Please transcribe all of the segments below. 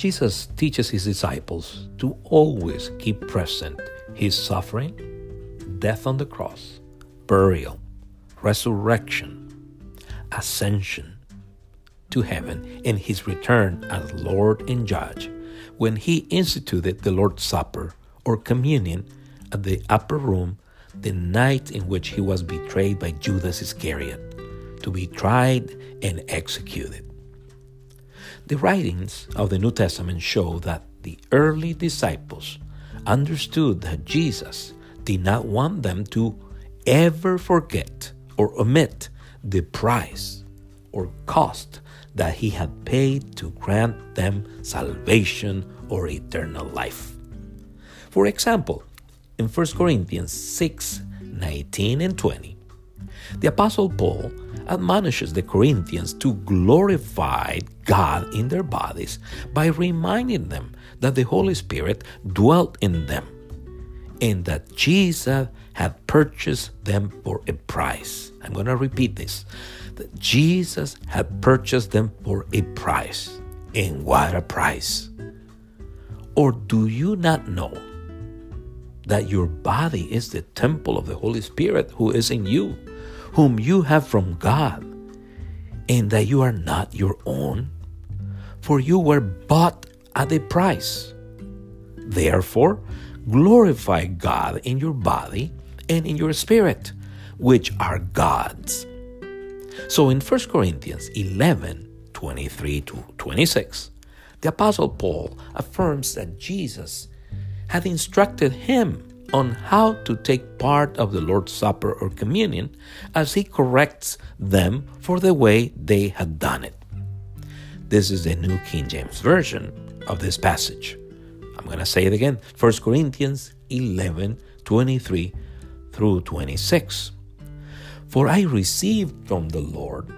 Jesus teaches his disciples to always keep present his suffering, death on the cross, burial, resurrection, ascension to heaven, and his return as Lord and Judge when he instituted the Lord's Supper or communion at the upper room the night in which he was betrayed by Judas Iscariot to be tried and executed. The writings of the New Testament show that the early disciples understood that Jesus did not want them to ever forget or omit the price or cost that he had paid to grant them salvation or eternal life. For example, in 1 Corinthians 6 19 and 20, the Apostle Paul admonishes the Corinthians to glorify God in their bodies by reminding them that the Holy Spirit dwelt in them and that Jesus had purchased them for a price. I'm going to repeat this that Jesus had purchased them for a price. And what a price! Or do you not know that your body is the temple of the Holy Spirit who is in you, whom you have from God, and that you are not your own? For you were bought at a price. Therefore, glorify God in your body and in your spirit, which are God's. So in 1 Corinthians 11 23 to 26, the Apostle Paul affirms that Jesus had instructed him on how to take part of the Lord's Supper or communion as he corrects them for the way they had done it. This is the New King James Version of this passage. I'm going to say it again 1 Corinthians 11 23 through 26. For I received from the Lord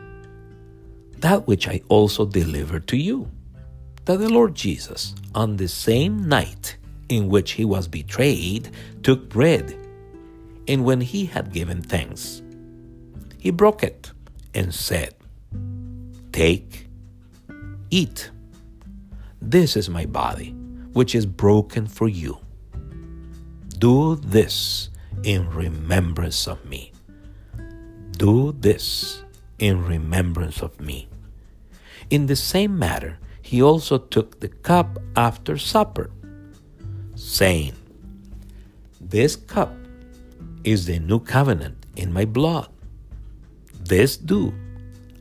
that which I also delivered to you that the Lord Jesus, on the same night in which he was betrayed, took bread, and when he had given thanks, he broke it and said, Take, eat. This is my body which is broken for you. Do this in remembrance of me. Do this in remembrance of me. In the same manner, he also took the cup after supper, saying, This cup is the new covenant in my blood. This do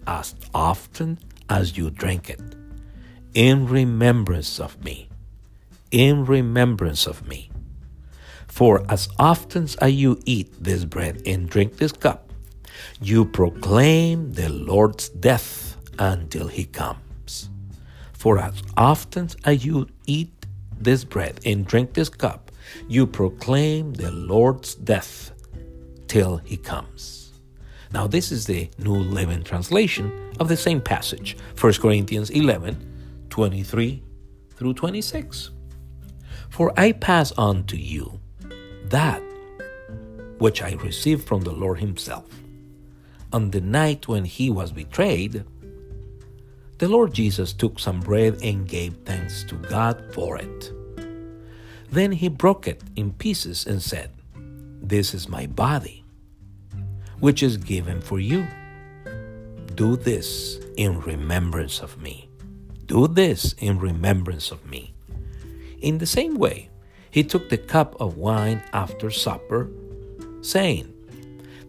as often as you drink it, in remembrance of me in remembrance of me. For as often as you eat this bread and drink this cup, you proclaim the Lord's death until he comes. For as often as you eat this bread and drink this cup, you proclaim the Lord's death till he comes. Now, this is the New Living Translation of the same passage, 1 Corinthians 11 23 through 26. For I pass on to you that which I received from the Lord Himself. On the night when He was betrayed, the Lord Jesus took some bread and gave thanks to God for it. Then He broke it in pieces and said, This is my body, which is given for you. Do this in remembrance of me. Do this in remembrance of me. In the same way, he took the cup of wine after supper, saying,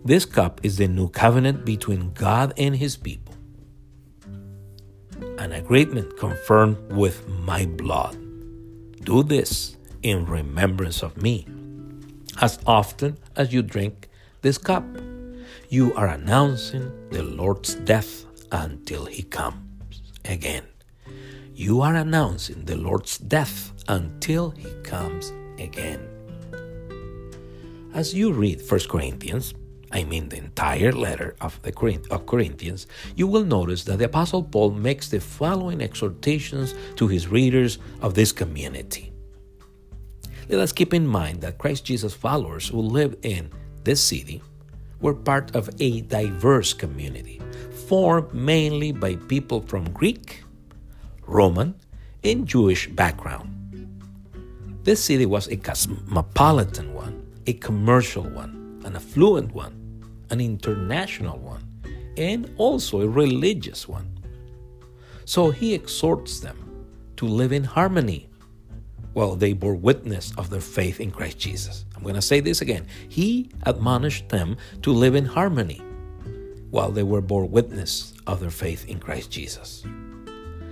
This cup is the new covenant between God and his people, an agreement confirmed with my blood. Do this in remembrance of me. As often as you drink this cup, you are announcing the Lord's death until he comes again. You are announcing the Lord's death until he comes again. As you read 1 Corinthians, I mean the entire letter of the of Corinthians, you will notice that the apostle Paul makes the following exhortations to his readers of this community. Let us keep in mind that Christ Jesus followers who live in this city were part of a diverse community, formed mainly by people from Greek, Roman, and Jewish background. This city was a cosmopolitan one, a commercial one, and an affluent one, an international one, and also a religious one. So he exhorts them to live in harmony while they bore witness of their faith in Christ Jesus. I'm going to say this again. He admonished them to live in harmony while they were bore witness of their faith in Christ Jesus.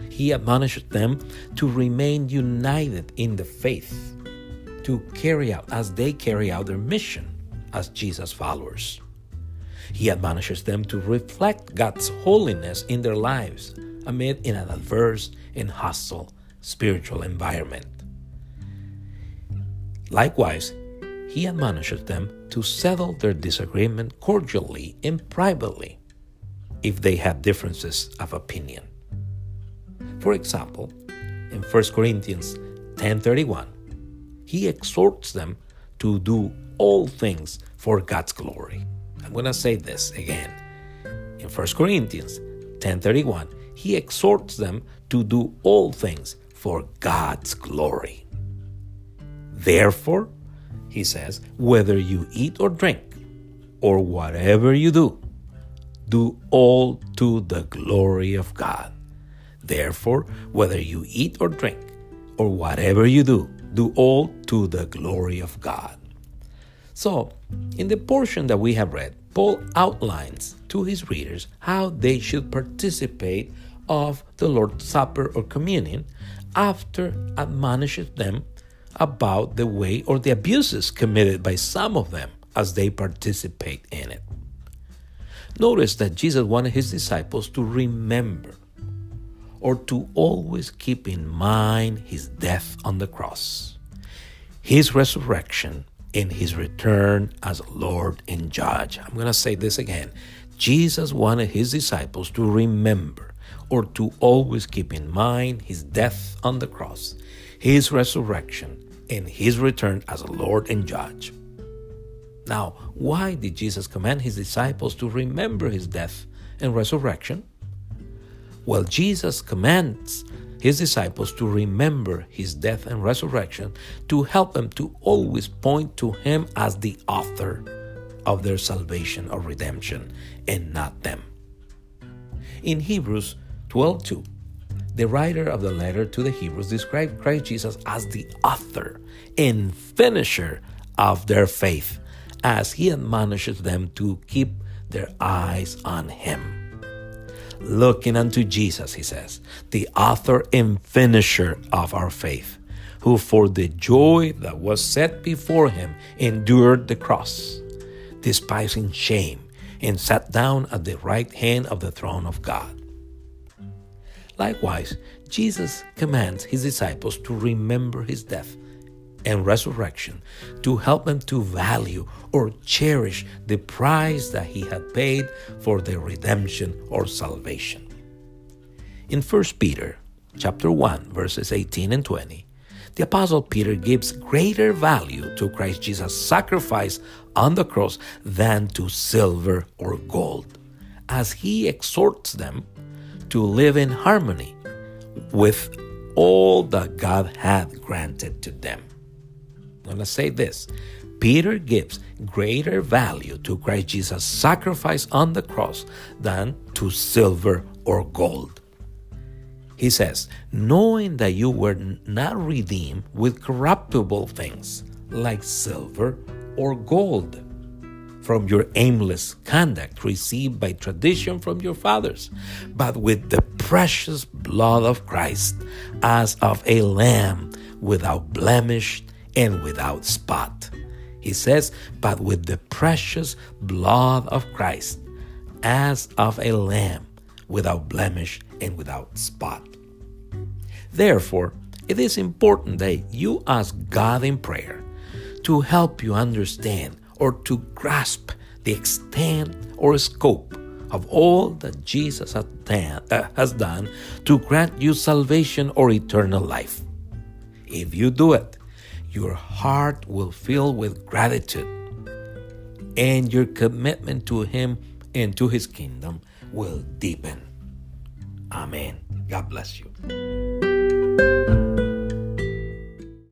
He admonished them to remain united in the faith, to carry out as they carry out their mission as Jesus followers. He admonishes them to reflect God's holiness in their lives amid an adverse and hostile spiritual environment. Likewise, he admonishes them to settle their disagreement cordially and privately if they have differences of opinion. For example, in 1 Corinthians 10:31, he exhorts them to do all things for God's glory. I'm going to say this again. In 1 Corinthians 10:31, he exhorts them to do all things for God's glory. Therefore, he says, whether you eat or drink, or whatever you do, do all to the glory of God. Therefore, whether you eat or drink, or whatever you do, do all to the glory of God. So, in the portion that we have read, Paul outlines to his readers how they should participate of the Lord's Supper or communion after admonishes them about the way or the abuses committed by some of them as they participate in it. Notice that Jesus wanted his disciples to remember or to always keep in mind his death on the cross, his resurrection, and his return as Lord and Judge. I'm going to say this again. Jesus wanted his disciples to remember or to always keep in mind his death on the cross, his resurrection, and his return as Lord and Judge. Now, why did Jesus command his disciples to remember his death and resurrection? Well, Jesus commands his disciples to remember his death and resurrection to help them to always point to him as the author of their salvation or redemption and not them. In Hebrews 12:2, the writer of the letter to the Hebrews described Christ Jesus as the author and finisher of their faith, as he admonishes them to keep their eyes on him. Looking unto Jesus, he says, the author and finisher of our faith, who for the joy that was set before him endured the cross, despising shame, and sat down at the right hand of the throne of God. Likewise, Jesus commands his disciples to remember his death and resurrection to help them to value or cherish the price that he had paid for their redemption or salvation. In 1 Peter chapter 1 verses 18 and 20, the apostle Peter gives greater value to Christ Jesus' sacrifice on the cross than to silver or gold, as he exhorts them to live in harmony with all that God hath granted to them. Going to say this Peter gives greater value to Christ Jesus' sacrifice on the cross than to silver or gold. He says, knowing that you were not redeemed with corruptible things like silver or gold from your aimless conduct received by tradition from your fathers, but with the precious blood of Christ as of a lamb without blemish and without spot. He says, but with the precious blood of Christ as of a lamb without blemish and without spot. Therefore, it is important that you ask God in prayer to help you understand or to grasp the extent or scope of all that Jesus uh, has done to grant you salvation or eternal life. If you do it, your heart will fill with gratitude, and your commitment to Him and to His kingdom will deepen. Amen. God bless you.